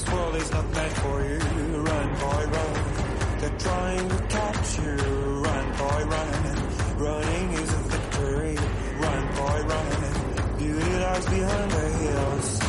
This world is not meant for you. Run, boy, run. They're trying to catch you. Run, boy, run. Running is a victory. Run, boy, run. Beauty lies behind the hills.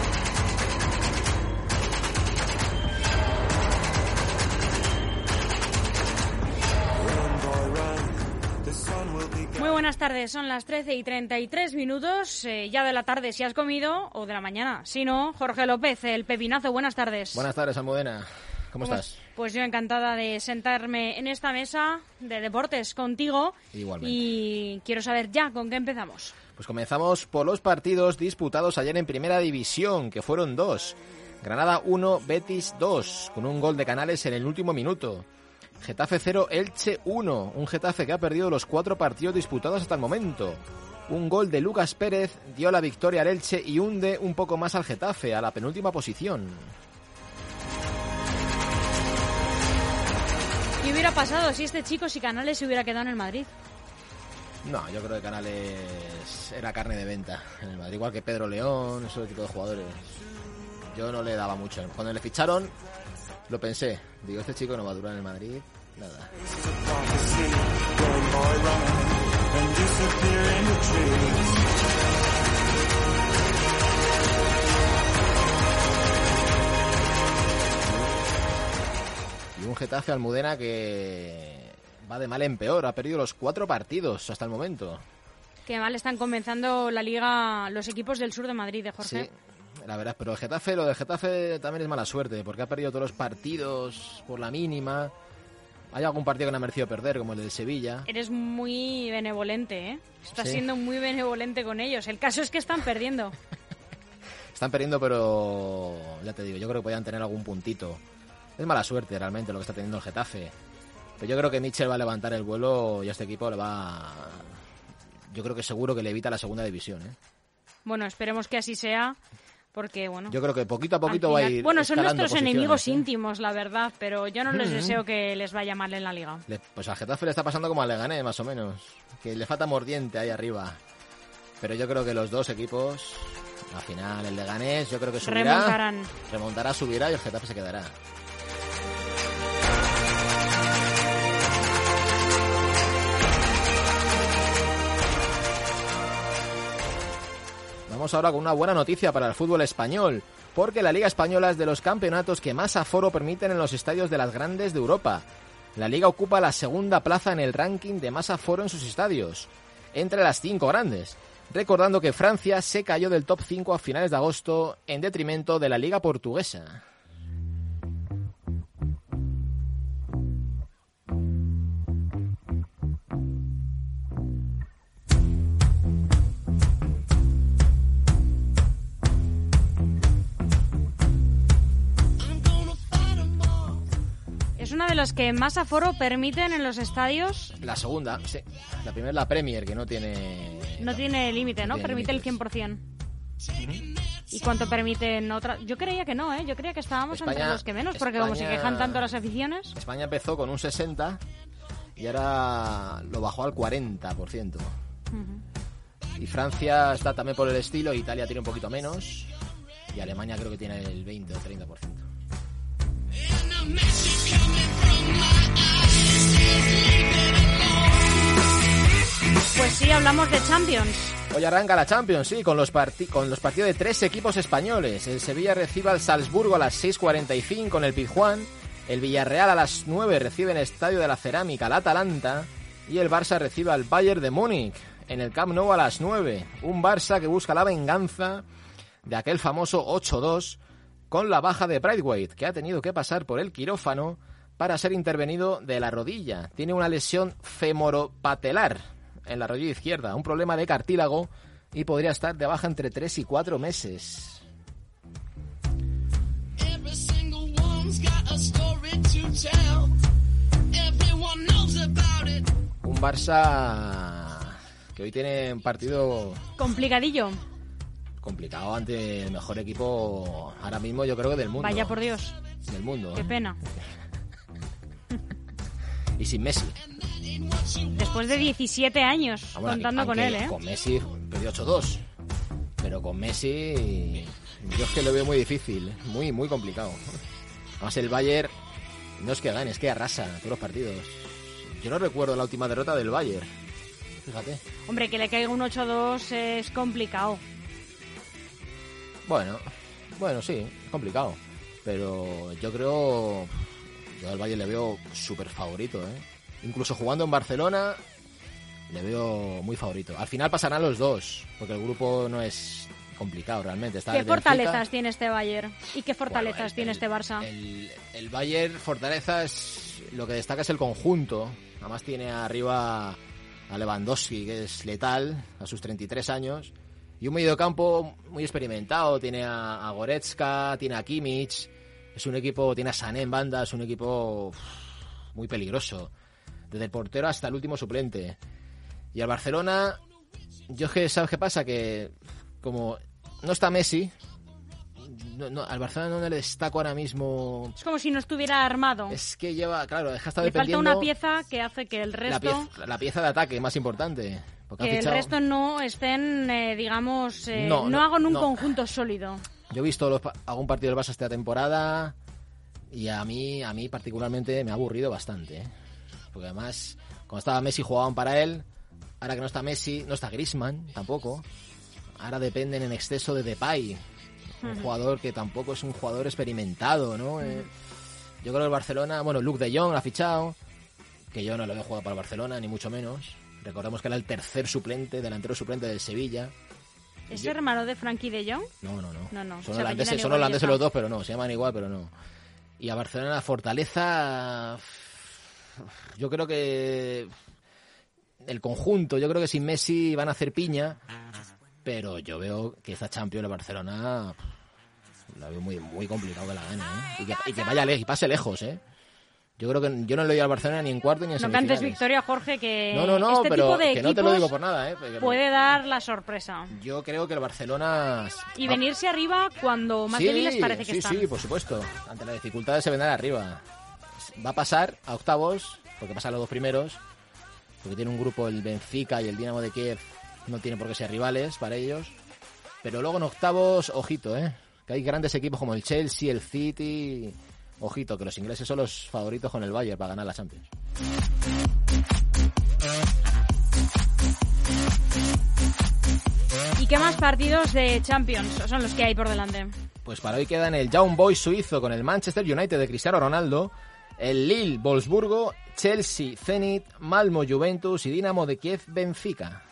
Buenas tardes, son las 13 y 33 minutos, eh, ya de la tarde si has comido, o de la mañana. Si no, Jorge López, el pepinazo, buenas tardes. Buenas tardes, Almudena. ¿Cómo Pues- estás? Pues yo encantada de sentarme en esta mesa de deportes contigo. Igualmente. Y quiero saber ya con qué empezamos. Pues comenzamos por los partidos disputados ayer en Primera División, que fueron dos. Granada 1, Betis 2, con un gol de Canales en el último minuto. Getafe 0, Elche 1, un Getafe que ha perdido los cuatro partidos disputados hasta el momento. Un gol de Lucas Pérez dio la victoria al Elche y hunde un poco más al Getafe, a la penúltima posición. ¿Qué hubiera pasado si este chico, si Canales se hubiera quedado en el Madrid? No, yo creo que Canales era carne de venta en el Madrid, igual que Pedro León, ese tipo de jugadores. Yo no le daba mucho. Cuando le ficharon, lo pensé. Digo, este chico no va a durar en el Madrid. Nada. Y un Getafe Almudena que va de mal en peor. Ha perdido los cuatro partidos hasta el momento. Qué mal están comenzando la liga los equipos del sur de Madrid, de Jorge. Sí, la verdad. Pero el Getafe, lo del Getafe también es mala suerte, porque ha perdido todos los partidos por la mínima. Hay algún partido que no ha merecido perder, como el del Sevilla. Eres muy benevolente, ¿eh? Estás Sí. siendo muy benevolente con ellos. El caso es que están perdiendo. Están perdiendo, pero ya te digo, yo creo que podían tener algún puntito. Es mala suerte realmente lo que está teniendo el Getafe. Pero yo creo que Mitchell va a levantar el vuelo y a este equipo le va. Yo creo que seguro que le evita la segunda división. ¿eh? Bueno, esperemos que así sea, porque bueno. Yo creo que poquito a poquito va a ir. Bueno, son nuestros enemigos ¿eh? íntimos, la verdad, pero yo no les Ujú. deseo que les vaya mal en la liga. Le- Pues al Getafe le está pasando como al Leganés, más o menos. Que le falta mordiente ahí arriba. Pero yo creo que los dos equipos, al final el Leganés, yo creo que subirá. Remontarán. Remontará, subirá y el Getafe se quedará. Ahora con una buena noticia para el fútbol español, porque la Liga Española es de los campeonatos que más aforo permiten en los estadios de las grandes de Europa. La Liga ocupa la segunda plaza en el ranking de más aforo en sus estadios, entre las cinco grandes, recordando que Francia se cayó del top 5 a finales de agosto en detrimento de la Liga Portuguesa. De los que más aforo permiten en los estadios. La segunda, sí. La primera es la Premier, que no tiene... No tiene límite, ¿no? tiene Permite el límites. 100%. ¿Y cuánto permiten otras? Yo creía que no, ¿eh? Yo creía que estábamos entre España- los que menos, porque como se España- quejan tanto las aficiones. España empezó con un 60 y ahora lo bajó al 40%. Y Francia está también por el estilo, Italia tiene un poquito menos y Alemania creo que tiene el 20 o 30%. Pues sí, hablamos de Champions. Hoy arranca la Champions, sí, con los, partidos de tres equipos españoles. El Sevilla recibe al Salzburgo a las 6.45 en el Pizjuán. El Villarreal a las 9 recibe en el Estadio de la Cerámica al Atalanta. Y el Barça recibe al Bayern de Múnich en el Camp Nou a las 9. Un Barça que busca la venganza de aquel famoso 8-2 con la baja de Brightweight, que ha tenido que pasar por el quirófano para ser intervenido de la rodilla. Tiene una lesión femoropatelar en la rodilla izquierda, un problema de cartílago y podría estar de baja entre 3 y 4 meses. Every single one's got a story to tell. Everyone knows about it. Un Barça que hoy tiene un partido Complicadillo. complicado ante el mejor equipo ahora mismo yo creo que del mundo. Vaya por Dios. Del mundo. Qué ¿eh? pena. Y sin Messi. Después de 17 años Ah, bueno, contando con él, ¿eh? Con Messi perdió 8-2. Pero con Messi Yo es que lo veo muy difícil, muy, muy complicado. Además, el Bayern no es que gane, es que arrasa todos los partidos. Yo no recuerdo la última derrota del Bayern. Fíjate. Hombre, que le caiga un 8-2 es complicado. Bueno, bueno, sí, es complicado. Pero yo creo. Yo al Bayern le veo súper favorito, ¿eh? Incluso jugando en Barcelona, le veo muy favorito. Al final pasarán los dos, porque el grupo no es complicado realmente. Está ¿Qué Benfica- fortalezas tiene este Bayern? ¿Y qué Bueno, fortalezas el- tiene el- este Barça? El, el Bayern, fortalezas, lo que destaca es el conjunto. Además tiene arriba a Lewandowski, que es letal, a sus 33 años. Y un mediocampo muy experimentado. Tiene a, a Goretzka, tiene a Kimmich. Es un equipo, tiene a Sané en banda, es un equipo uf, muy peligroso. Desde el portero hasta el último suplente. Y al Barcelona, yo es que, ¿sabes qué pasa? Que como no está Messi, no, no, al Barcelona no le destaco ahora mismo. Es como si no estuviera armado. Es que lleva, claro, deja estar Le falta dependiendo una pieza que hace que el la, resto... pieza, la pieza de ataque más importante. Que el resto no estén, eh, digamos, eh, No, no, hagan un conjunto sólido. Yo he visto los algún partido del Barça esta temporada y a mí, a mí particularmente me ha aburrido bastante. ¿eh? Porque además, cuando estaba Messi jugaban para él, ahora que no está Messi, no está Griezmann tampoco. Ahora dependen en exceso de Depay, un jugador que tampoco es un jugador experimentado, ¿no? Eh, yo creo que el Barcelona, bueno, Luke de Jong ha fichado, que yo no lo veo jugar para el Barcelona, ni mucho menos. Recordemos que era el tercer suplente, delantero suplente del Sevilla. ¿Es Yo- hermano de Frankie de Jong? no, no, no. No, no, Son se holandeses, son holandeses los dos, pero no. Se llaman igual, pero no. Y a Barcelona la fortaleza... Yo creo que... El conjunto, yo creo que sin Messi van a hacer piña. Pero yo veo que esta Champions de Barcelona... La veo muy, muy complicado que la gane, ¿eh? Y que, y que vaya lejos, y pase lejos, ¿eh? Yo creo que yo no le doy al Barcelona ni en cuarto ni en No cantes victoria, Jorge, que No, no, no, este pero tipo de que no te lo digo por nada, ¿eh? Puede dar la sorpresa. Yo creo que el Barcelona... Y va- venirse arriba cuando más débiles parece que sí, están. Sí, por supuesto. Ante las dificultades se vendrá arriba. Va a pasar a octavos, porque pasan los dos primeros, porque tiene un grupo el Benfica y el Dinamo de Kiev, no tiene por qué ser rivales para ellos. Pero luego en octavos, ojito, ¿eh? Que hay grandes equipos como el Chelsea, el City... Ojito, que los ingleses son los favoritos con el Bayern para ganar la Champions. ¿Y qué más partidos de Champions son los que hay por delante? Pues para hoy quedan el Young Boys suizo con el Manchester United de Cristiano Ronaldo, el Lille Wolfsburgo, Chelsea Zenit, Malmo Juventus y Dinamo de Kiev Benfica.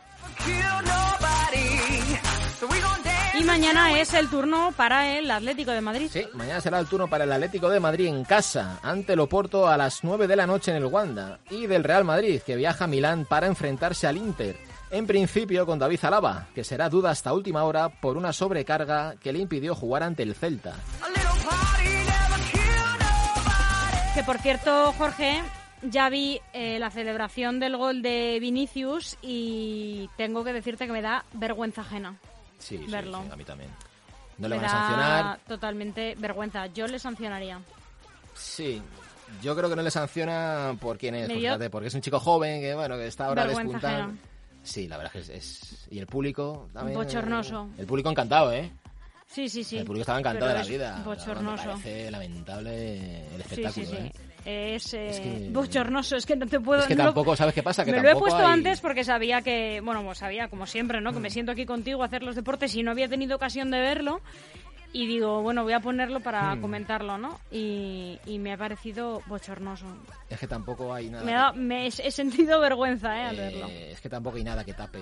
Mañana es el turno para el Atlético de Madrid. Sí, mañana será el turno para el Atlético de Madrid en casa, ante el Oporto a las 9 de la noche en el Wanda, y del Real Madrid, que viaja a Milán para enfrentarse al Inter. En principio con David Alaba, que será duda hasta última hora por una sobrecarga que le impidió jugar ante el Celta. Que por cierto, Jorge, ya vi eh, la celebración del gol de Vinicius y tengo que decirte que me da vergüenza ajena. Sí, sí, Verlo. sí, a mí también. No le van a sancionar, totalmente vergüenza. Yo le sancionaría. Sí, yo creo que no le sanciona por quién es, pues fíjate, porque es un chico joven que bueno que está ahora despuntando. Sí, la verdad es que es, es- y el público también. Bochornoso. El público encantado, ¿eh? Sí, sí, sí. el público estaba encantado de la vida. Bochornoso. Me parece lamentable el Sí, espectáculo, sí, sí. ¿eh? Es, eh, Es que- bochornoso, es que no te puedo... Es que no lo- tampoco, ¿sabes qué pasa? Que me lo he puesto hay- antes porque sabía que, bueno, pues sabía, como siempre, ¿no? Que me siento aquí contigo a hacer los deportes y no había tenido ocasión de verlo. Y digo, bueno, voy a ponerlo para Mm. comentarlo, ¿no? Y, y me ha parecido bochornoso. Es que tampoco hay nada. Me, da- me he, he sentido vergüenza, ¿eh? Al que- verlo. eh, es que tampoco hay nada que tape,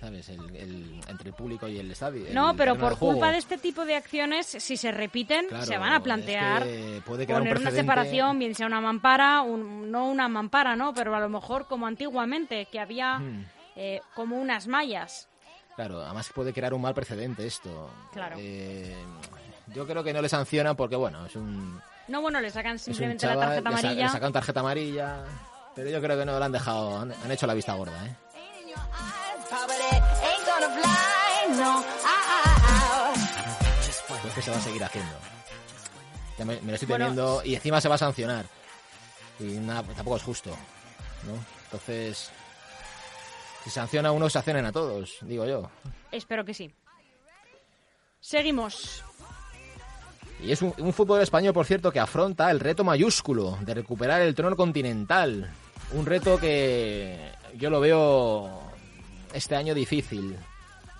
¿sabes? El, el- entre el público y el estadio. No, el pero por culpa de este tipo de acciones, si se repiten, Claro, se van a es plantear que puede un poner una separación, bien sea una mampara, un- no una mampara, ¿no? Pero a lo mejor como antiguamente, que había Hmm. eh, como unas mallas. Claro, además puede crear un mal precedente esto. Claro. Eh, yo creo que no le sancionan porque, bueno, es un, No, bueno, le sacan simplemente chaval, la tarjeta le sa- amarilla. Le sacan tarjeta amarilla, pero yo creo que no lo han dejado, han, han hecho la vista gorda, ¿eh? Pues que se va a seguir haciendo. Ya me, me lo estoy Bueno, temiendo y encima se va a sancionar. Y nada, tampoco es justo, ¿no? Entonces, si sanciona a uno, sancionan a todos, digo yo. Espero que sí. Seguimos. Y es un, un fútbol español, por cierto, que afronta el reto mayúsculo de recuperar el trono continental. Un reto que yo lo veo este año difícil.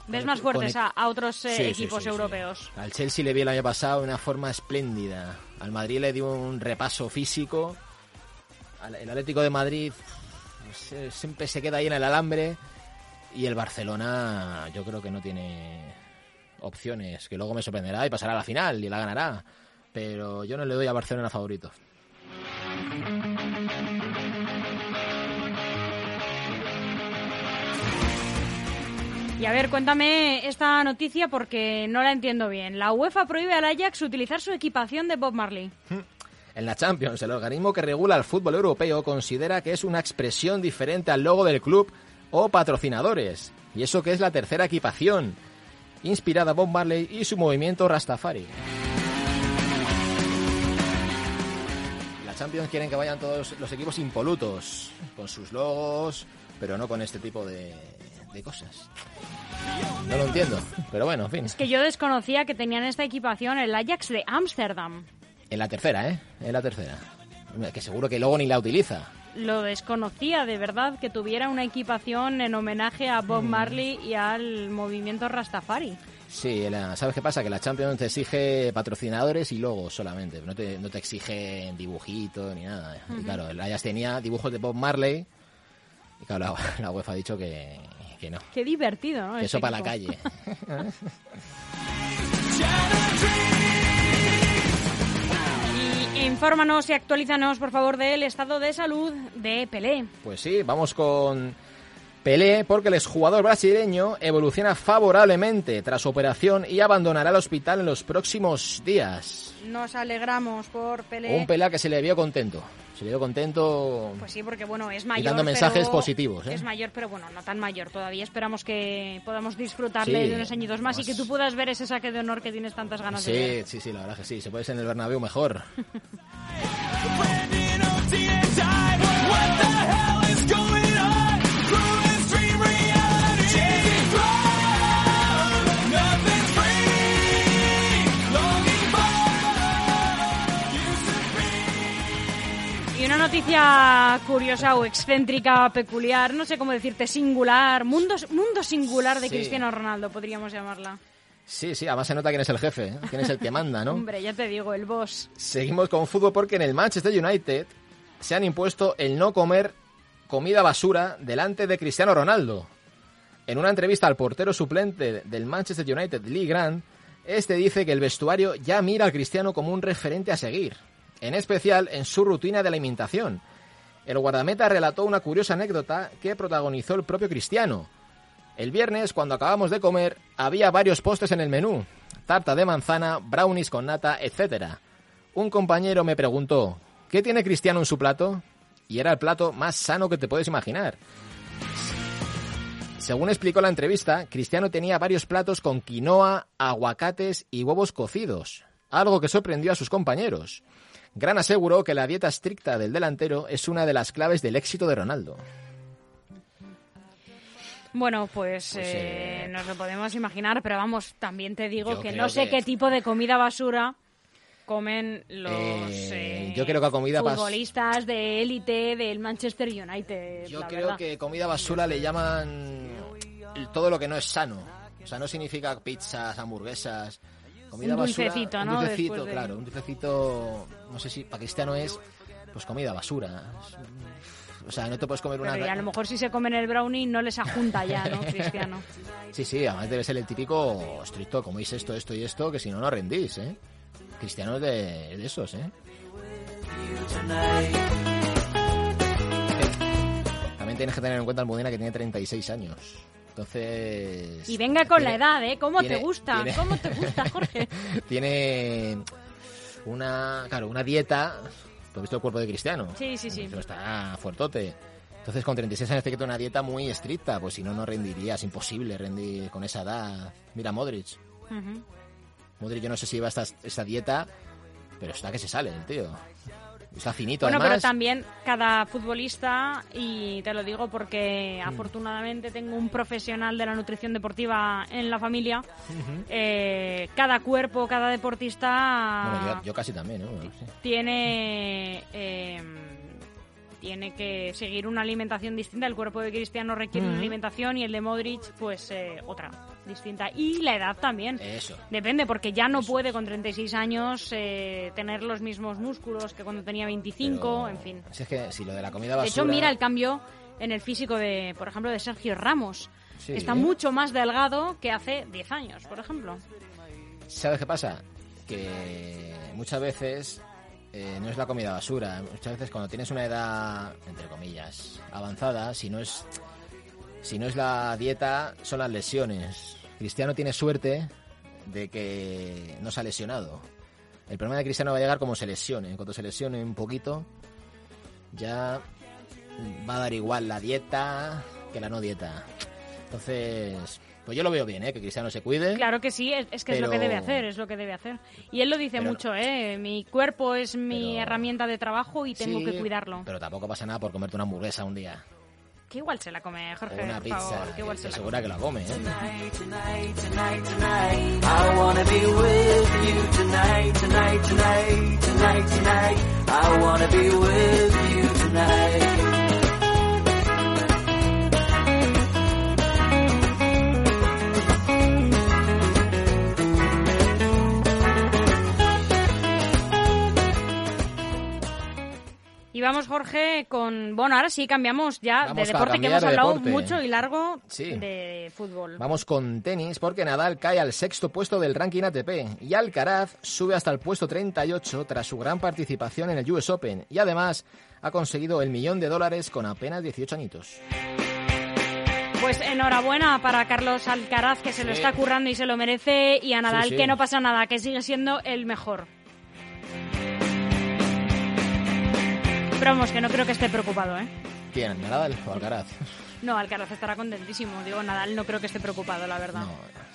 ¿Ves más fuertes a, a otros eh, sí, equipos sí, sí. europeos? Al Chelsea le vi el año pasado de una forma espléndida. Al Madrid le dio un repaso físico. Al- El Atlético de Madrid se- siempre se queda ahí en el alambre. Y el Barcelona yo creo que no tiene opciones. Que luego me sorprenderá y pasará a la final y la ganará. Pero yo no le doy a Barcelona favorito. Y a ver, cuéntame esta noticia porque no la entiendo bien. La UEFA prohíbe al Ajax utilizar su equipación de Bob Marley. En la Champions, el organismo que regula el fútbol europeo considera que es una expresión diferente al logo del club o patrocinadores. Y eso que es la tercera equipación, inspirada a Bob Marley y su movimiento Rastafari. La Champions quieren que vayan todos los equipos impolutos, con sus logos, pero no con este tipo de, de cosas. No lo entiendo, pero bueno, en fin. Que yo desconocía que tenían esta equipación el Ajax de Ámsterdam. En la tercera, ¿eh? En la tercera. Que seguro que luego ni la utiliza. Lo desconocía de verdad que tuviera una equipación en homenaje a Mm. Bob Marley y al movimiento Rastafari. Sí, la- ¿sabes qué pasa? Que la Champions te exige patrocinadores y logos solamente. No te, no te exige dibujito ni nada. Y claro, el Ajax tenía dibujos de Bob Marley. Y claro, la, la UEFA ha dicho que, que no. Qué divertido, ¿no? Que Este eso para la calle. Infórmanos y actualízanos, por favor, del estado de salud de Pelé. Pues sí, vamos con Pelé, porque el exjugador brasileño evoluciona favorablemente tras su operación y abandonará el hospital en los próximos días. Nos alegramos por Pelé. Un Pelé que se le vio contento. Se le vio contento. Pues sí, porque bueno, es mayor. dando mensajes pero- positivos, ¿eh? Es mayor, pero bueno, no tan mayor. Todavía esperamos que podamos disfrutarle Sí, de unos añitos más y que más. tú puedas ver ese saque de honor que tienes tantas ganas de ver. Sí, sí, sí, la verdad que sí. Se puede ser en el Bernabéu mejor. noticia curiosa o excéntrica, peculiar, no sé cómo decirte, singular, mundo, mundo singular de Sí. Cristiano Ronaldo, podríamos llamarla. Sí, sí, además se nota quién es el jefe, ¿eh? quién es el que manda, ¿no? Hombre, ya te digo, el boss. Seguimos con fútbol porque en el Manchester United se han impuesto el no comer comida basura delante de Cristiano Ronaldo. En una entrevista al portero suplente del Manchester United, Lee Grant, este dice que el vestuario ya mira al Cristiano como un referente a seguir, en especial en su rutina de alimentación. El guardameta relató una curiosa anécdota que protagonizó el propio Cristiano. El viernes, cuando acabamos de comer, había varios postres en el menú. Tarta de manzana, brownies con nata, etc. Un compañero me preguntó, ¿qué tiene Cristiano en su plato? Y era el plato más sano que te puedes imaginar. Según explicó la entrevista, Cristiano tenía varios platos con quinoa, aguacates y huevos cocidos, algo que sorprendió a sus compañeros. Gran aseguró que la dieta estricta del delantero es una de las claves del éxito de Ronaldo. Bueno, pues, Pues, eh, eh, nos lo podemos imaginar, pero vamos, también te digo Yo que no sé que- qué tipo de comida basura comen los Eh, eh, yo creo que comida futbolistas de élite del Manchester United. Yo la creo verdad. que comida basura le llaman todo lo que no es sano. O sea, no significa pizzas, hamburguesas. Comida Un basura, dulcecito, un ¿no? dulcecito, Después de- claro, un dulcecito, no sé si para cristiano es pues comida basura. O sea, no te puedes comer una Pero y a lo mejor si se comen el brownie no les ajunta ya, ¿no, Cristiano? Sí, sí, además debe ser el típico estricto, coméis esto, esto y esto, que si no, no rendís, ¿eh? Cristiano es de, de esos, ¿eh? También tienes que tener en cuenta Almudena que tiene 36 años. Entonces... Y venga con la edad, ¿eh? ¿Cómo tiene- te gusta? tiene- ¿Cómo te gusta, Jorge? tiene una, claro, una dieta... ¿Tú has visto el cuerpo de Cristiano? Sí, sí, sí. Eso Está fuertote. Entonces con 36 años tiene que tener una dieta muy estricta, pues si no, no rendiría. Es imposible rendir con esa edad. Mira Modric. Modric yo no sé si lleva esta, esta dieta, pero está que se sale el tío. Está finito, Bueno, además. pero también cada futbolista, y te lo digo porque Mm. afortunadamente tengo un profesional de la nutrición deportiva en la familia, eh, cada cuerpo, cada deportista Bueno, yo, yo casi también, ¿no? Sí. tiene... eh, tiene que seguir una alimentación distinta. El cuerpo de Cristiano requiere una alimentación y el de Modric, pues eh, otra distinta. Y la edad también. Eso. Depende, porque ya no puede con 36 años eh, tener los mismos músculos que cuando tenía 25, Pero- en fin. Si es que si lo de la comida De basura... hecho, mira el cambio en el físico de, por ejemplo, de Sergio Ramos. Sí. Está mucho más delgado que hace 10 años, por ejemplo. ¿Sabes qué pasa? Que muchas veces eh, no es la comida basura. Muchas veces cuando tienes una edad, entre comillas, avanzada, si no es si no es la dieta, son las lesiones. Cristiano tiene suerte de que no se ha lesionado. El problema de Cristiano va a llegar como se lesione. Cuando se lesione un poquito, ya va a dar igual la dieta que la no dieta. Entonces, pues yo lo veo bien, ¿eh? Que Cristiano se cuide. Claro que sí, es, es que es lo que debe hacer, es lo que debe hacer. Y él lo dice Pero- mucho, ¿eh? Mi cuerpo es mi Pero- herramienta de trabajo y tengo Sí, que cuidarlo. Pero tampoco pasa nada por comerte una hamburguesa un día. Que igual se la come, Jorge, una por pizza. favor, que igual se Estoy la segura que la come, ¿eh? Vamos, Jorge, con... Bueno, ahora sí cambiamos ya Vamos de deporte, que hemos hablado deporte. mucho y largo Sí. de fútbol. Vamos con tenis porque Nadal cae al sexto puesto del ranking ATP y Alcaraz sube hasta el puesto 38 tras su gran participación en el US Open y además ha conseguido el millón de dólares con apenas 18 añitos. Pues enhorabuena para Carlos Alcaraz, que se lo está currando y se lo merece, y a Nadal, sí. que no pasa nada, que sigue siendo el mejor. Pero vamos, que no creo que esté preocupado, ¿eh? ¿Quién? ¿Nadal o Alcaraz? No, Alcaraz estará contentísimo. Digo, Nadal no creo que esté preocupado, la verdad. No.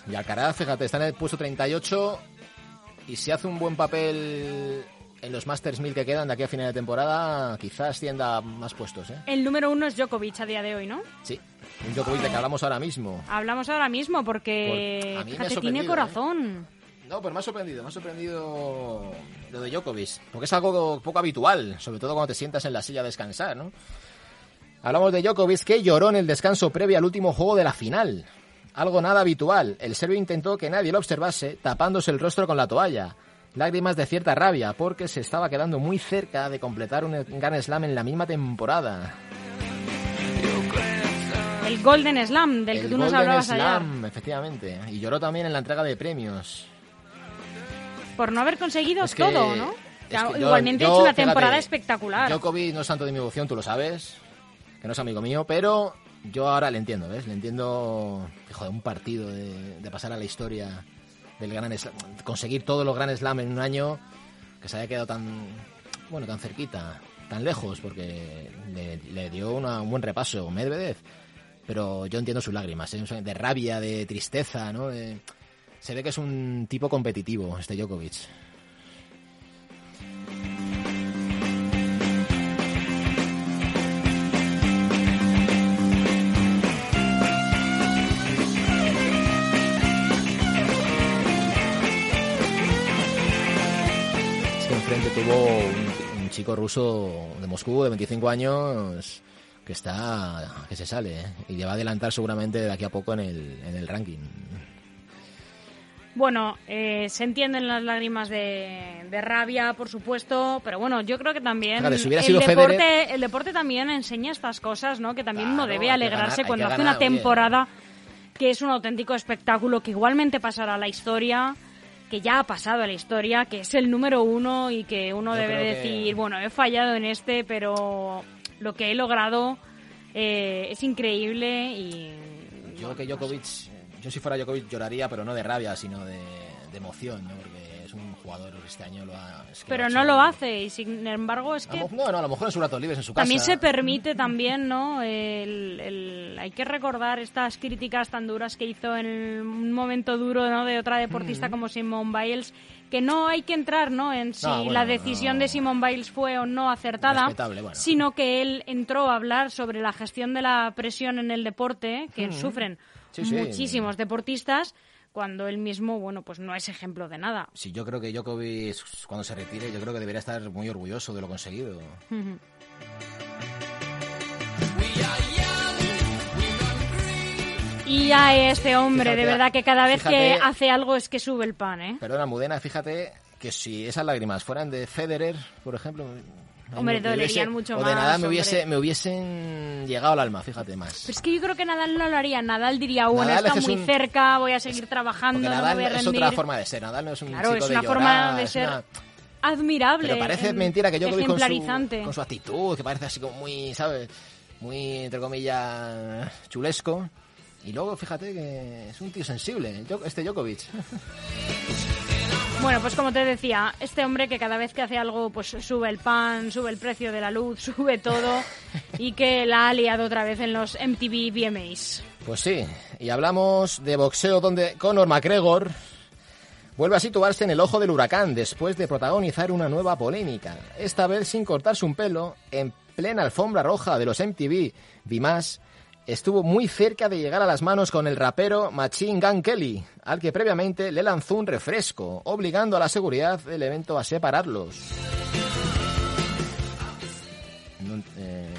Y Alcaraz, fíjate, está en el puesto 38 y si hace un buen papel en los Masters 1000 que quedan de aquí a final de temporada, quizás ascienda a más puestos, ¿eh? El número uno es Djokovic a día de hoy, ¿no? Sí, un Djokovic de que hablamos ahora mismo. Hablamos ahora mismo porque Por- a mí me ha tiene ¿eh? No, pues me ha sorprendido, me ha sorprendido lo de Djokovic, porque es algo poco habitual, sobre todo cuando te sientas en la silla a descansar, ¿no? Hablamos de Djokovic que lloró en el descanso previo al último juego de la final. Algo nada habitual. El serbio intentó que nadie lo observase, tapándose el rostro con la toalla. Lágrimas de cierta rabia, porque se estaba quedando muy cerca de completar un Grand Slam en la misma temporada. El Golden Slam, del que El tú nos Golden hablabas ayer. Slam, efectivamente. Y lloró también en la entrega de premios. Por no haber conseguido Es que- todo, ¿no? es Que ha- que yo- Igualmente ha yo, hecho una fíjate, temporada espectacular. Djokovic no es santo de mi devoción, tú lo sabes, que no es amigo mío, pero yo ahora le entiendo, ¿ves? Le entiendo, que, joder, un partido de, de pasar a la historia del Gran Slam, conseguir todos los Gran Slam en un año que se haya quedado tan, bueno, tan cerquita, tan lejos, porque le, le dio una- un buen repaso Medvedev, pero yo entiendo sus lágrimas, ¿eh? de rabia, de tristeza, ¿no? De- se ve que es un tipo competitivo este Djokovic. Enfrente tuvo un, un chico ruso de Moscú de 25 años que está que se sale ¿eh? y le va a adelantar seguramente de aquí a poco en el, en el ranking. Bueno, eh, se entienden las lágrimas de, de rabia, por supuesto, pero bueno, yo creo que también si hubiera el, sido deporte, Federer- el deporte también enseña estas cosas, ¿no? Que también uno debe alegrarse ganar- cuando hace ganar, una temporada que es un auténtico espectáculo, que igualmente pasará a la historia, que ya ha pasado a la historia, que es el número uno y que uno Yo debe creo que- decir, bueno, he fallado en este, pero lo que he logrado eh, es increíble y... Yo que Djokovic, yo si fuera Djokovic lloraría, pero no de rabia, sino de, de emoción, ¿no? Porque es un jugador que este año lo ha... es que Pero ha no lo hace y sin embargo es que lo- No, no, a lo mejor en sus ratos libres en su casa. También se permite también, ¿no? El, el- hay que recordar estas críticas tan duras que hizo en un momento duro, ¿no? De otra deportista como Simone Biles, que no hay que entrar ¿no? en si No, bueno, la decisión no. de Simon Biles fue o no acertada, bueno. sino que él entró a hablar sobre la gestión de la presión en el deporte que sufren Sí, sí. muchísimos deportistas cuando él mismo, bueno, pues no es ejemplo de nada. Sí, yo creo que Djokovic, cuando se retire, yo creo que debería estar muy orgulloso de lo conseguido. Y a este hombre, Fíjate, de verdad que cada vez que hace algo es que sube el pan, ¿eh? Perdona, Mudena, fíjate que si esas lágrimas fueran de Federer, por ejemplo... Hombre, me dolerían mucho o de más, Nadal me, hubiese, me hubiesen llegado al alma, fíjate más. Pero es que yo creo que Nadal no lo haría. Nadal diría, bueno, Nadal está es muy un- cerca, voy a seguir trabajando, Porque no Nadal voy a es otra forma de ser. Nadal no es un Claro, chico es de una llorar, forma de ser una- admirable. Pero parece em, mentira que Djokovic con su, con su actitud, que parece así como muy, ¿sabes? Muy, entre comillas, chulesco. Y luego, fíjate que es un tío sensible, este Djokovic. Bueno, pues como te decía, este hombre que cada vez que hace algo, pues sube el pan, sube el precio de la luz, sube todo, y que la ha liado otra vez en los MTV VMAs. Pues sí, y hablamos de boxeo donde Conor McGregor vuelve a situarse en el ojo del huracán después de protagonizar una nueva polémica, esta vez sin cortarse un pelo, en plena alfombra roja de los MTV VMAs, estuvo muy cerca de llegar a las manos con el rapero Machine Gun Kelly, al que previamente le lanzó un refresco, obligando a la seguridad del evento a separarlos. No, eh,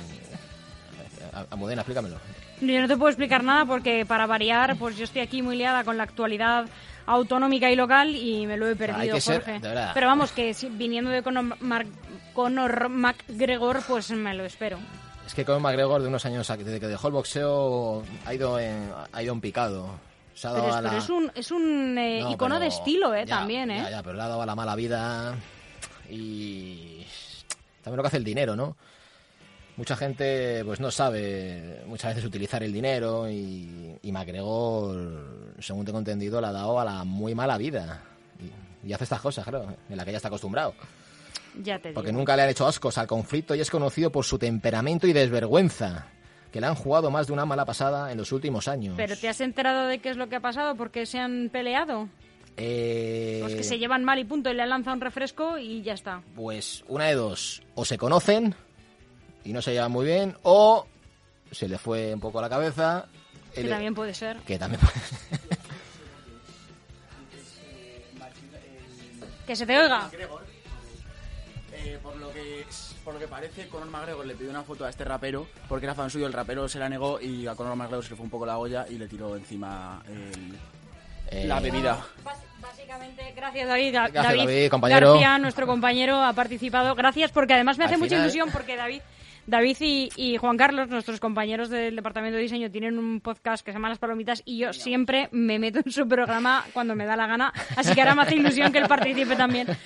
a- a Modena, explícamelo. Yo no te puedo explicar nada porque para variar, pues yo estoy aquí muy liada con la actualidad autonómica y local y me lo he perdido, que ser, Jorge. de. Pero vamos, que si- viniendo de Conor, Mar- Conor McGregor, pues me lo espero. Es que Conor McGregor de unos años, desde que dejó el boxeo, ha ido en, ha ido en picado. Se ha dado Pero es, a la... pero es un, es un eh, No, icono pero- de estilo, ¿eh? ya, También, ¿eh? Ya, ya, pero le ha dado a la mala vida y también lo que hace el dinero, ¿no? Mucha gente pues no sabe muchas veces utilizar el dinero y, y McGregor, según tengo entendido, le ha dado a la muy mala vida. Y, y hace estas cosas, claro, en la que ya está acostumbrado. Ya te digo. Porque nunca le han hecho ascos al conflicto y es conocido por su temperamento y desvergüenza, que le han jugado más de una mala pasada en los últimos años. ¿Pero te has enterado de qué es lo que ha pasado? ¿Por qué se han peleado? Eh, Pues que se llevan mal y punto, y le han lanzado un refresco y ya está. Pues una de dos, o se conocen y no se llevan muy bien, o se le fue un poco a la cabeza. Que el- también puede ser. que también puede ser. Que se te oiga. Eh, por, lo que, por lo que parece, Conor McGregor le pidió una foto a este rapero porque era fan suyo, el rapero se la negó y a Conor McGregor se le fue un poco la olla y le tiró encima el- Eh, la bebida. Básicamente, gracias David. Da- Gracias, David, compañero. García, nuestro compañero, ha participado. Gracias porque además me Al hace mucha ilusión porque David, David y, y Juan Carlos, nuestros compañeros del departamento de diseño, tienen un podcast que se llama Las Palomitas y yo siempre me meto en su programa cuando me da la gana. Así que ahora me hace ilusión que él participe también.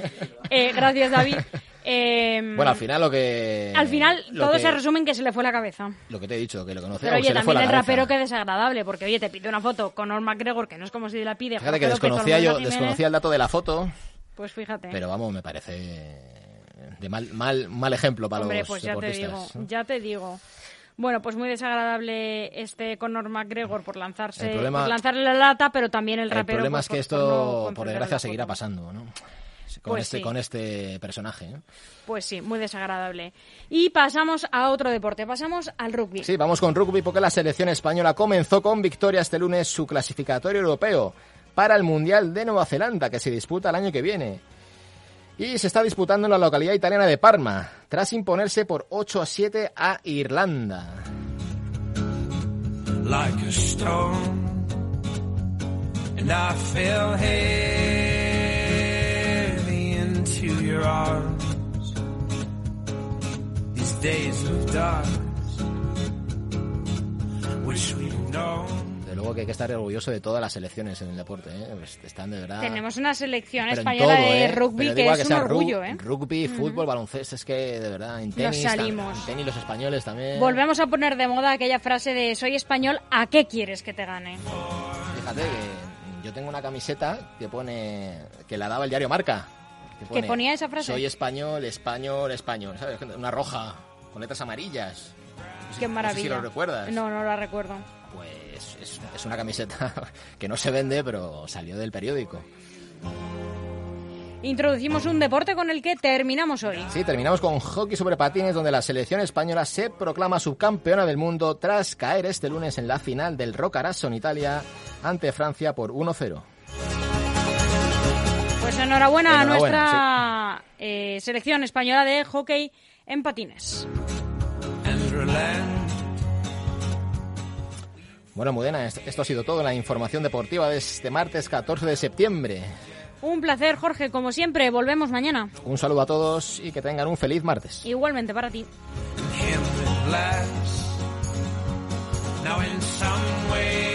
Eh, gracias, David. Eh, Bueno, al final lo que... al final todo que- se resume en que se le fue la cabeza. Lo que te he dicho, que lo conoce Pero oye, se le fue también la el cabeza. rapero que desagradable, porque oye, te pide una foto con Norm McGregor, que no es como si la pide. Fíjate que López desconocía yo, Jiménez. desconocía el dato de la foto, Pues fíjate. pero vamos, me parece de mal, mal, mal ejemplo para Hombre, los pues ya te digo, deportistas. ya te digo. Bueno, pues muy desagradable este Conor McGregor por lanzarse, El problema- por lanzarle la lata, pero también el El rapero. problema pues, es que esto, por no por desgracia, seguirá pasando, ¿no? Con, Pues este, sí. con este personaje, ¿no? Pues sí, muy desagradable. Y pasamos a otro deporte, pasamos al rugby. Sí, vamos con rugby porque la selección española comenzó con victoria este lunes su clasificatorio europeo para el Mundial de Nueva Zelanda que se disputa el año que viene. Y se está disputando en la localidad italiana de Parma, tras imponerse por 8 a 7 a Irlanda. like a stone, and I fell into your arms. These days of wish we'd known. De luego que hay que estar orgulloso de todas las selecciones en el deporte, ¿eh? Pues están de verdad... Tenemos una selección española todo, de ¿eh? rugby Pero que es un sea ru- orgullo, ¿eh? Rugby, fútbol, baloncesto, es que de verdad, en Nos tenis, tam- salimos. en tenis los españoles también. Volvemos a poner de moda aquella frase de soy español, ¿a qué quieres que te gane? Fíjate que yo tengo una camiseta que pone que la daba el diario Marca. Que, pone, ponía esa frase? Soy español, español, español. ¿Sabes? Una roja con letras amarillas. No Qué no sé maravilla. si lo recuerdas. No, no la recuerdo. Pues es, es una camiseta que no se vende, pero salió del periódico. introducimos un deporte con el que terminamos hoy. Sí, terminamos con hockey sobre patines, donde la selección española se proclama subcampeona del mundo tras caer este lunes en la final del Roccaraso en Italia ante Francia por 1-0. Pues enhorabuena, a nuestra eh, selección española de hockey en patines. Bueno, Mudena, est- esto ha sido todo en la información deportiva de este martes 14 de septiembre. Un placer, Jorge, como siempre. Volvemos mañana. Un saludo a todos y que tengan un feliz martes. Igualmente para ti. him at last. Now in some way